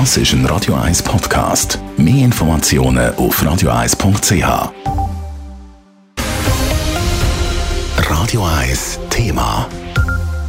Das ist ein Radio 1 Podcast. Mehr Informationen auf radio1.ch. Radio 1 Thema.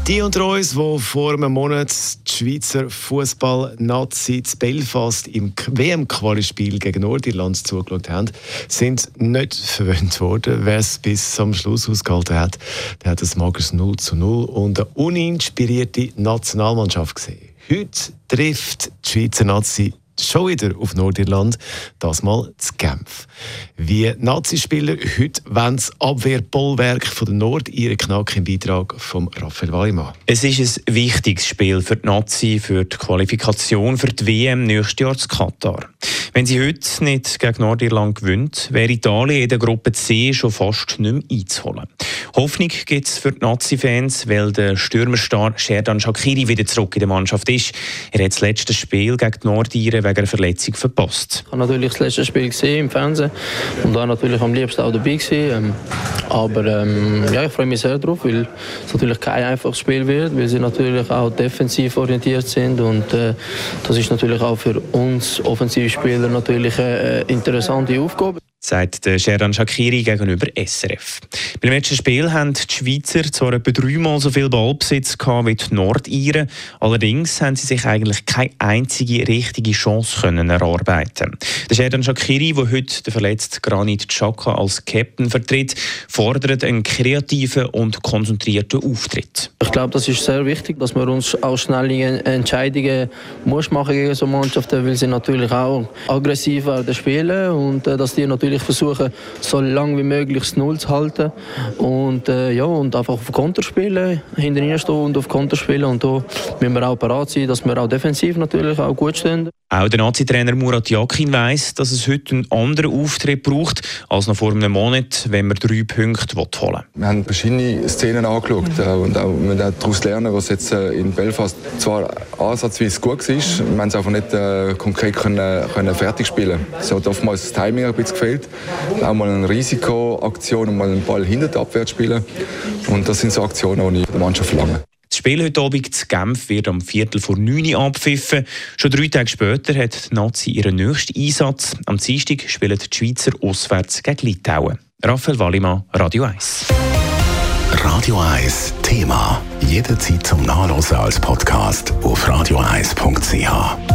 Die unter uns, die vor einem Monat die Schweizer Fußball-Nazi zu Belfast im WM-Qualispiel gegen Nordirland zugeschaut haben, sind nicht verwöhnt worden. Wer es bis zum Schluss ausgehalten hat, der hat ein mageres 0 zu 0 und eine uninspirierte Nationalmannschaft gesehen. Heute trifft die Schweizer Nazi schon wieder auf Nordirland, das mal zu Genf. Wie Nazi-Spieler heute wollen das Abwehrbollwerk der Nord ihren Knack im Beitrag von Raphael Weimann. Es ist ein wichtiges Spiel für die Nazi, für die Qualifikation für die WM nächstes Jahr zu Katar. Wenn sie heute nicht gegen Nordirland gewinnt, wäre Italien in der Gruppe C schon fast nicht mehr einzuholen. Hoffnung gibt es für die Nazi-Fans, weil der Stürmerstar Sherdan Shakiri wieder zurück in der Mannschaft ist. Er hat das letzte Spiel gegen die Nordiren wegen einer Verletzung verpasst. Ich habe natürlich das letzte Spiel gesehen im Fernsehen und da natürlich am liebsten auch dabei gewesen. Ähm, aber ähm, ja, ich freue mich sehr darauf, weil es natürlich kein einfaches Spiel wird, weil sie natürlich auch defensiv orientiert sind und äh, das ist natürlich auch für uns Offensivspieler natürlich eine interessante Aufgabe sagt der Sheran Shakiri gegenüber SRF. Beim letzten Spiel haben die Schweizer zwar etwa dreimal so viel Ballbesitz wie die Nordiren, allerdings haben sie sich eigentlich keine einzige richtige Chance können erarbeiten. Der Sheran Shakiri, der heute den verletzten Granit Xhaka als Captain vertritt, fordert einen kreativen und konzentrierten Auftritt. Ich glaube, das ist sehr wichtig, dass wir uns auch schnelle Entscheidungen muss machen gegen so Mannschaften, weil sie natürlich auch aggressiv werden spielen und äh, dass die natürlich natürlich versuchen, so lange wie möglich das Null zu halten und, äh, ja, und einfach auf Konter spielen, hinter ihnen stehen und auf Konter spielen und da müssen wir auch bereit sein, dass wir auch defensiv natürlich auch gut stehen. Auch der Nazi-Trainer Murat Yakin weiss, dass es heute einen anderen Auftritt braucht als noch vor einem Monat, wenn man drei Punkte holen will. Wir haben verschiedene Szenen angeschaut mhm. und auch, wir daraus lernen, was jetzt äh, in Belfast zwar ansatzweise gut war, wir haben es einfach nicht äh, konkret können, können fertig spielen. Es hat oftmals das Timing ein bisschen gefehlt. Auch mal eine Risikoaktion und mal einen Ball hinter der Abwehr spielen. Und das sind so Aktionen, die ich der Mannschaft verlange. Das Spiel heute Abend zu Genf wird am Viertel vor neun abpfiffen. Schon drei Tage später hat die Nazi ihren nächsten Einsatz. Am Dienstag spielen die Schweizer auswärts gegen Litauen. Raphael Wallimann, Radio 1. Radio 1 Thema. Jederzeit zum Nachlesen als Podcast auf radio1.ch.